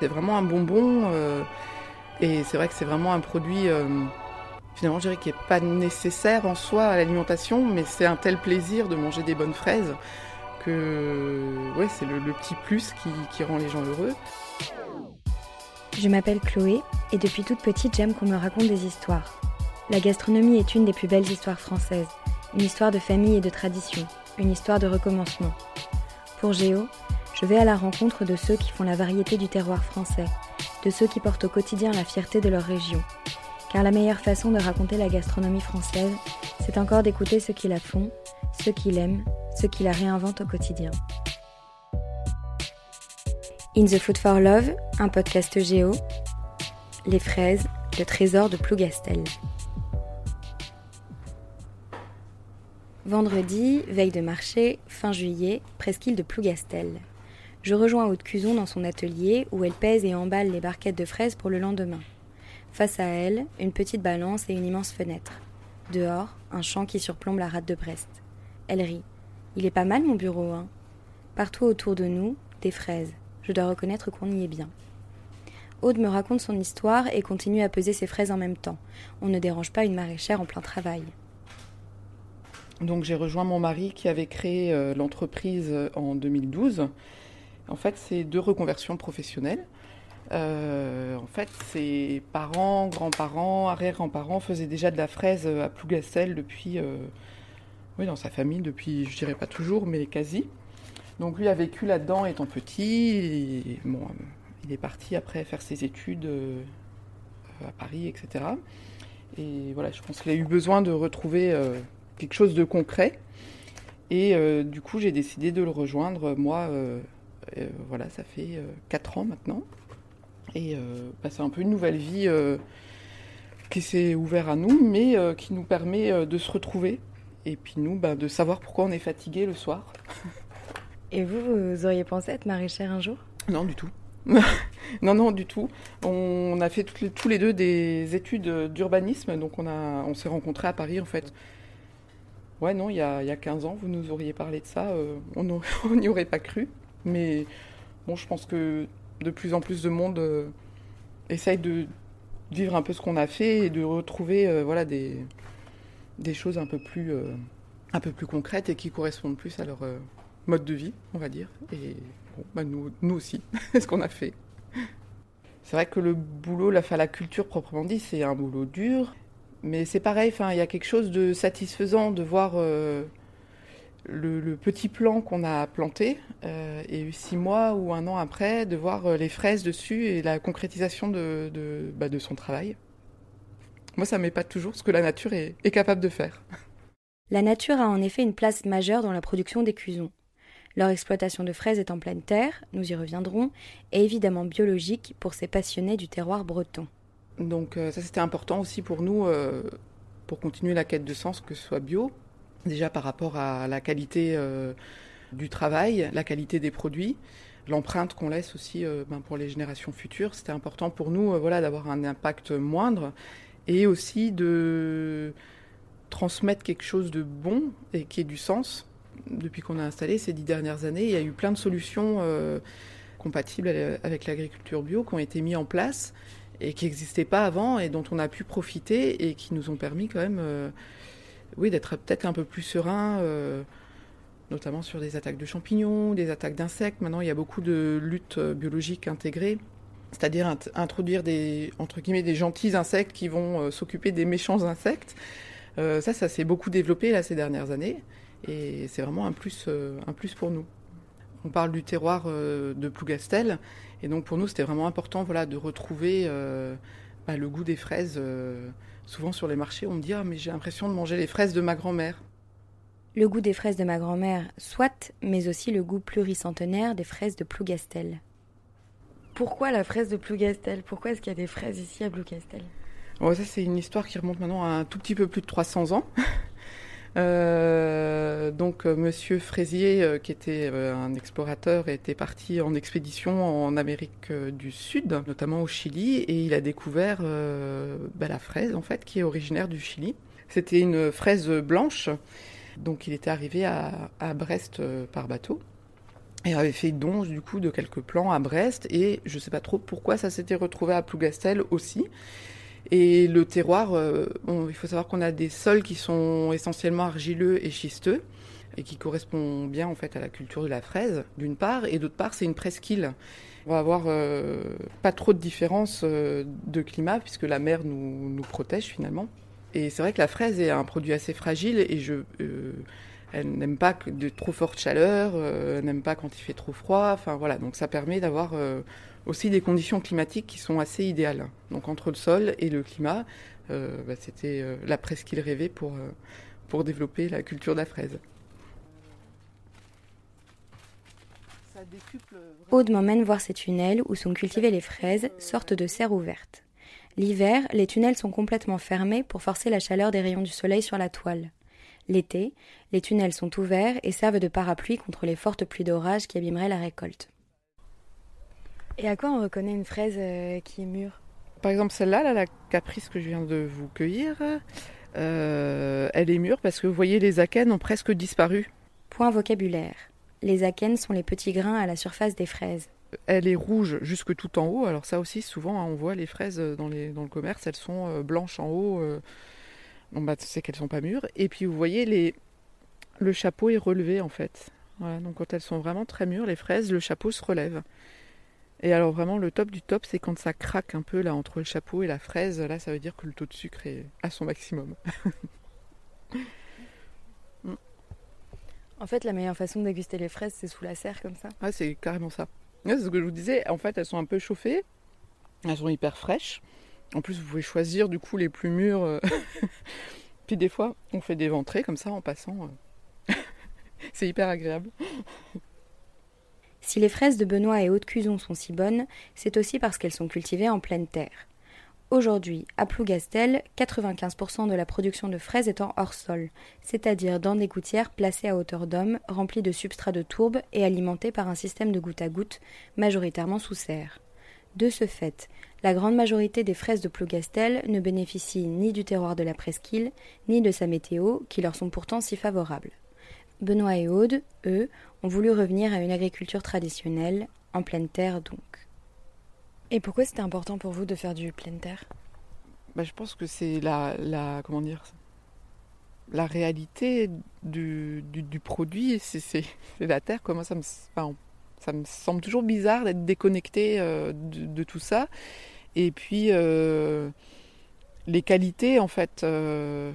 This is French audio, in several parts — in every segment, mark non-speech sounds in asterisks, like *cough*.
C'est vraiment un bonbon et c'est vrai que c'est vraiment un produit finalement je dirais qui n'est pas nécessaire en soi à l'alimentation, mais c'est un tel plaisir de manger des bonnes fraises que ouais, c'est le, petit plus qui, qui rend les gens heureux. Je m'appelle Chloé et depuis toute petite j'aime qu'on me raconte des histoires. La gastronomie est une des plus belles histoires françaises, une histoire de famille et de tradition, une histoire de recommencement. Pour Géo, je vais à la rencontre de ceux qui font la variété du terroir français, de ceux qui portent au quotidien la fierté de leur région, car la meilleure façon de raconter la gastronomie française, c'est encore d'écouter ceux qui la font, ceux qui l'aiment, ceux qui la réinventent au quotidien. In the Food for Love, un podcast géo. Les fraises, le trésor de Plougastel. Vendredi, veille de marché, fin juillet, presqu'île de Plougastel. Je rejoins Haute Cuson dans son atelier où elle pèse et emballe les barquettes de fraises pour le lendemain. Face à elle, une petite balance et une immense fenêtre. Dehors, un champ qui surplombe la rade de Brest. Elle rit. Il est pas mal mon bureau, hein. Partout autour de nous, des fraises. Je dois reconnaître qu'on y est bien. Aude me raconte son histoire et continue à peser ses fraises en même temps. On ne dérange pas une maraîchère en plein travail. Donc j'ai rejoint mon mari qui avait créé euh, l'entreprise en 2012. En fait, c'est deux reconversions professionnelles. Euh, en fait, ses parents, grands-parents, arrière-grands-parents faisaient déjà de la fraise à Plougastel depuis, euh, oui, dans sa famille depuis, je dirais pas toujours, mais quasi. Donc lui a vécu là-dedans étant petit. Et, bon, il est parti après faire ses études euh, à Paris, etc. Et voilà, je pense qu'il a eu besoin de retrouver quelque chose de concret. Et du coup, j'ai décidé de le rejoindre. Moi, voilà, ça fait 4 ans maintenant et euh, passer un peu une nouvelle vie euh, qui s'est ouverte à nous, mais euh, qui nous permet de se retrouver et puis nous bah, de savoir pourquoi on est fatigué le soir. Et vous, vous auriez pensé être maraîchère un jour? Non, du tout. *laughs* non, non, du tout. On a fait tous les deux des études d'urbanisme, donc on, a, on s'est rencontrés à Paris en fait. Ouais, non, il y a, il y a 15 ans, vous nous auriez parlé de ça, *laughs* on n'y aurait pas cru. Mais bon, je pense que de plus en plus de monde euh, essaye de vivre un peu ce qu'on a fait et de retrouver euh, voilà, des, des choses un peu, plus, euh, un peu plus concrètes et qui correspondent plus à leur mode de vie, on va dire. Et bah, nous, nous aussi, *laughs* ce qu'on a fait. C'est vrai que le boulot, la, la culture proprement dit, c'est un boulot dur, mais c'est pareil, il y a quelque chose de satisfaisant de voir le, petit plan qu'on a planté euh, et six mois ou un an après de voir euh, les fraises dessus et la concrétisation de, de, bah, de son travail. Moi, ça m'épate toujours ce que la nature est, est, capable de faire. La nature a en effet une place majeure dans la production des cuisons. Leur exploitation de fraises est en pleine terre, nous y reviendrons, et évidemment biologique pour ces passionnés du terroir breton. Donc euh, ça c'était important aussi pour nous, pour continuer la quête de sens, que ce soit bio, déjà par rapport à la qualité euh, du travail, la qualité des produits, l'empreinte qu'on laisse aussi euh, ben, pour les générations futures. C'était important pour nous euh, voilà, d'avoir un impact moindre et aussi de transmettre quelque chose de bon et qui ait du sens. Depuis qu'on a installé ces dix dernières années, il y a eu plein de solutions compatibles avec l'agriculture bio qui ont été mises en place et qui n'existaient pas avant et dont on a pu profiter et qui nous ont permis quand même oui, d'être peut-être un peu plus serein, euh, notamment sur des attaques de champignons, des attaques d'insectes. Maintenant, il y a beaucoup de luttes euh, biologiques intégrées, c'est-à-dire introduire des, entre guillemets, des gentils insectes qui vont euh, s'occuper des méchants insectes. ça, ça s'est beaucoup développé là, ces dernières années, et c'est vraiment un plus, un plus pour nous. On parle du terroir de Plougastel, et donc pour nous, c'était vraiment important voilà, de retrouver bah, le goût des fraises Souvent sur les marchés, on me dit Ah, mais j'ai l'impression de manger les fraises de ma grand-mère. Le goût des fraises de ma grand-mère, soit, mais aussi le goût pluricentenaire des fraises de Plougastel. Pourquoi la fraise de Plougastel? Pourquoi est-ce qu'il y a des fraises ici à Plougastel? Oh, Ça, c'est une histoire qui remonte maintenant à un tout petit peu plus de 300 ans. *laughs* Euh, donc euh, Monsieur Fraisier, euh, qui était un explorateur, était parti en expédition en Amérique du Sud, notamment au Chili, et il a découvert bah, la fraise en fait, qui est originaire du Chili. C'était une fraise blanche, donc il était arrivé à, Brest par bateau. et avait fait don du coup de quelques plants à Brest et je sais pas trop pourquoi ça s'était retrouvé à Plougastel aussi. Et le terroir, euh, il faut savoir qu'on a des sols qui sont essentiellement argileux et schisteux et qui correspondent bien en fait à la culture de la fraise d'une part et d'autre part c'est une presqu'île. On va avoir euh, pas trop de différence euh, de climat puisque la mer nous, nous protège finalement. Et c'est vrai que la fraise est un produit assez fragile et je elle n'aime pas de trop forte chaleur, euh, elle n'aime pas quand il fait trop froid. Enfin voilà, donc ça permet d'avoir euh, aussi des conditions climatiques qui sont assez idéales. Donc entre le sol et le climat, euh, bah, c'était la presqu'île rêvée pour, pour développer la culture de la fraise. Aude m'emmène voir ces tunnels où sont cultivées les fraises, sorte de serre ouverte. L'hiver, les tunnels sont complètement fermés pour forcer la chaleur des rayons du soleil sur la toile. L'été, les tunnels sont ouverts et servent de parapluie contre les fortes pluies d'orage qui abîmeraient la récolte. Et à quoi on reconnaît une fraise euh, qui est mûre? Par exemple, celle-là, la caprice que je viens de vous cueillir, euh, elle est mûre parce que vous voyez, les akènes ont presque disparu. Point vocabulaire. Les akènes sont les petits grains à la surface des fraises. Elle est rouge jusque tout en haut. Alors ça aussi, souvent, hein, on voit les fraises dans, dans le commerce, elles sont euh, blanches en haut Bon, bah, c'est qu'elles sont pas mûres. Et puis, vous voyez, les... le chapeau est relevé, en fait. donc, quand elles sont vraiment très mûres, les fraises, le chapeau se relève. Et alors, vraiment, le top du top, c'est quand ça craque un peu, là, entre le chapeau et la fraise. Là, ça veut dire que le taux de sucre est à son maximum. *laughs* En fait, la meilleure façon de déguster les fraises, c'est sous la serre, comme ça Ouais, c'est carrément ça. c'est ce que je vous disais. En fait, elles sont un peu chauffées. Elles sont hyper fraîches. En plus, vous pouvez choisir du coup les plus mûrs. Euh. *laughs* Puis des fois, on fait des ventrées comme ça en passant. Euh. *laughs* C'est hyper agréable. Si les fraises de Benoît et Haute-Cuson sont si bonnes, c'est aussi parce qu'elles sont cultivées en pleine terre. Aujourd'hui, à Plougastel, 95% de la production de fraises est en hors sol, c'est-à-dire dans des gouttières placées à hauteur d'homme, remplies de substrats de tourbe et alimentées par un système de goutte à goutte, majoritairement sous serre. De ce fait, la grande majorité des fraises de Plougastel ne bénéficient ni du terroir de la presqu'île, ni de sa météo, qui leur sont pourtant si favorables. Benoît et Aude, eux, ont voulu revenir à une agriculture traditionnelle, en pleine terre donc. Et pourquoi c'était important pour vous de faire du pleine terre? Bah, Je pense que c'est la, la, comment dire, la réalité du, du, produit, c'est la terre, comment ça me... ça me semble toujours bizarre d'être déconnecté euh, de, tout ça. Et puis, euh, les qualités, en fait, euh,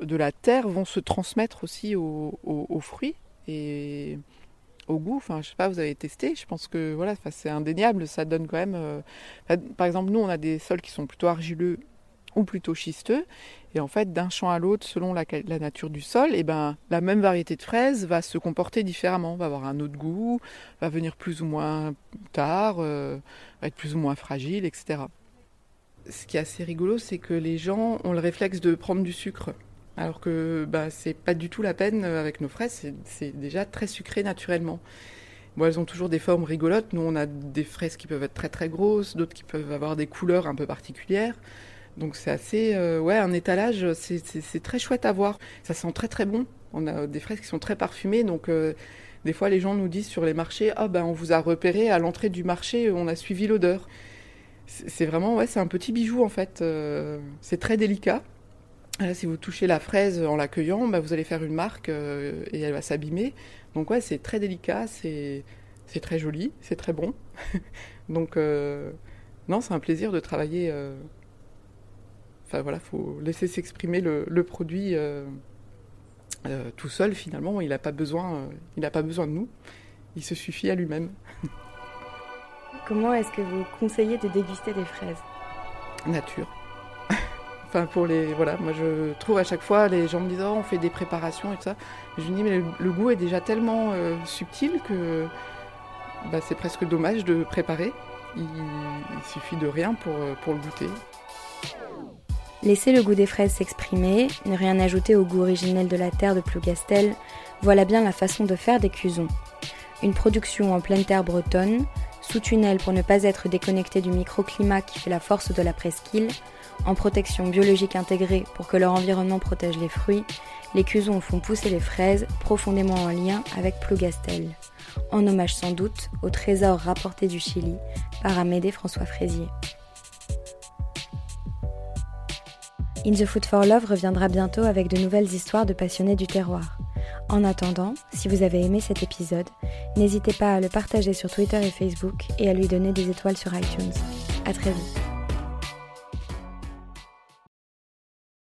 de la terre vont se transmettre aussi aux, fruits et au goût. Enfin, je sais pas, vous avez testé. Je pense que voilà, c'est indéniable. Ça donne quand même. Par exemple, nous, on a des sols qui sont plutôt argileux ou plutôt schisteux. Et en fait, d'un champ à l'autre, selon la, nature du sol, et eh ben, la même variété de fraises va se comporter différemment, va avoir un autre goût, va venir plus ou moins tard, euh, va être plus ou moins fragile, etc. Ce qui est assez rigolo, c'est que les gens ont le réflexe de prendre du sucre. Alors que bah, c'est pas du tout la peine avec nos fraises, c'est déjà très sucré naturellement. Bon, elles ont toujours des formes rigolotes. Nous, on a des fraises qui peuvent être très très grosses, d'autres qui peuvent avoir des couleurs un peu particulières. Donc c'est assez, euh, ouais, un étalage, c'est très chouette à voir. Ça sent très très bon. On a des fraises qui sont très parfumées, donc euh, des fois les gens nous disent sur les marchés, ah ben on vous a repéré à l'entrée du marché, on a suivi l'odeur. C'est vraiment, ouais, c'est un petit bijou en fait. Euh, c'est très délicat. si vous touchez la fraise en l'accueillant, bah, vous allez faire une marque et elle va s'abîmer. Donc ouais, c'est très délicat, c'est très joli, c'est très bon. *laughs* Donc non, c'est un plaisir de travailler Enfin voilà, faut laisser s'exprimer le, produit euh, euh, tout seul finalement. Il n'a pas besoin, euh, il n'a pas besoin de nous. Il se suffit à lui-même. *laughs* Comment est-ce que vous conseillez de déguster des fraises? Nature. *laughs* enfin pour les voilà, moi je trouve à chaque fois les gens me disent oh, on fait des préparations et tout ça. je me dis mais le, goût est déjà tellement subtil que bah, c'est presque dommage de préparer. Il, il, suffit de rien pour, pour le goûter. Laisser le goût des fraises s'exprimer, ne rien ajouter au goût originel de la terre de Plougastel, voilà bien la façon de faire des cusons. Une production en pleine terre bretonne, sous tunnel pour ne pas être déconnecté du microclimat qui fait la force de la presqu'île, En protection biologique intégrée pour que leur environnement protège les fruits, les Cusons font pousser les fraises profondément en lien avec Plougastel, en hommage sans doute au trésor rapporté du Chili par Amédée François Fraisier. In the Food for Love reviendra bientôt avec de nouvelles histoires de passionnés du terroir. En attendant, si vous avez aimé cet épisode, n'hésitez pas à le partager sur Twitter et Facebook et à lui donner des étoiles sur iTunes. À très vite.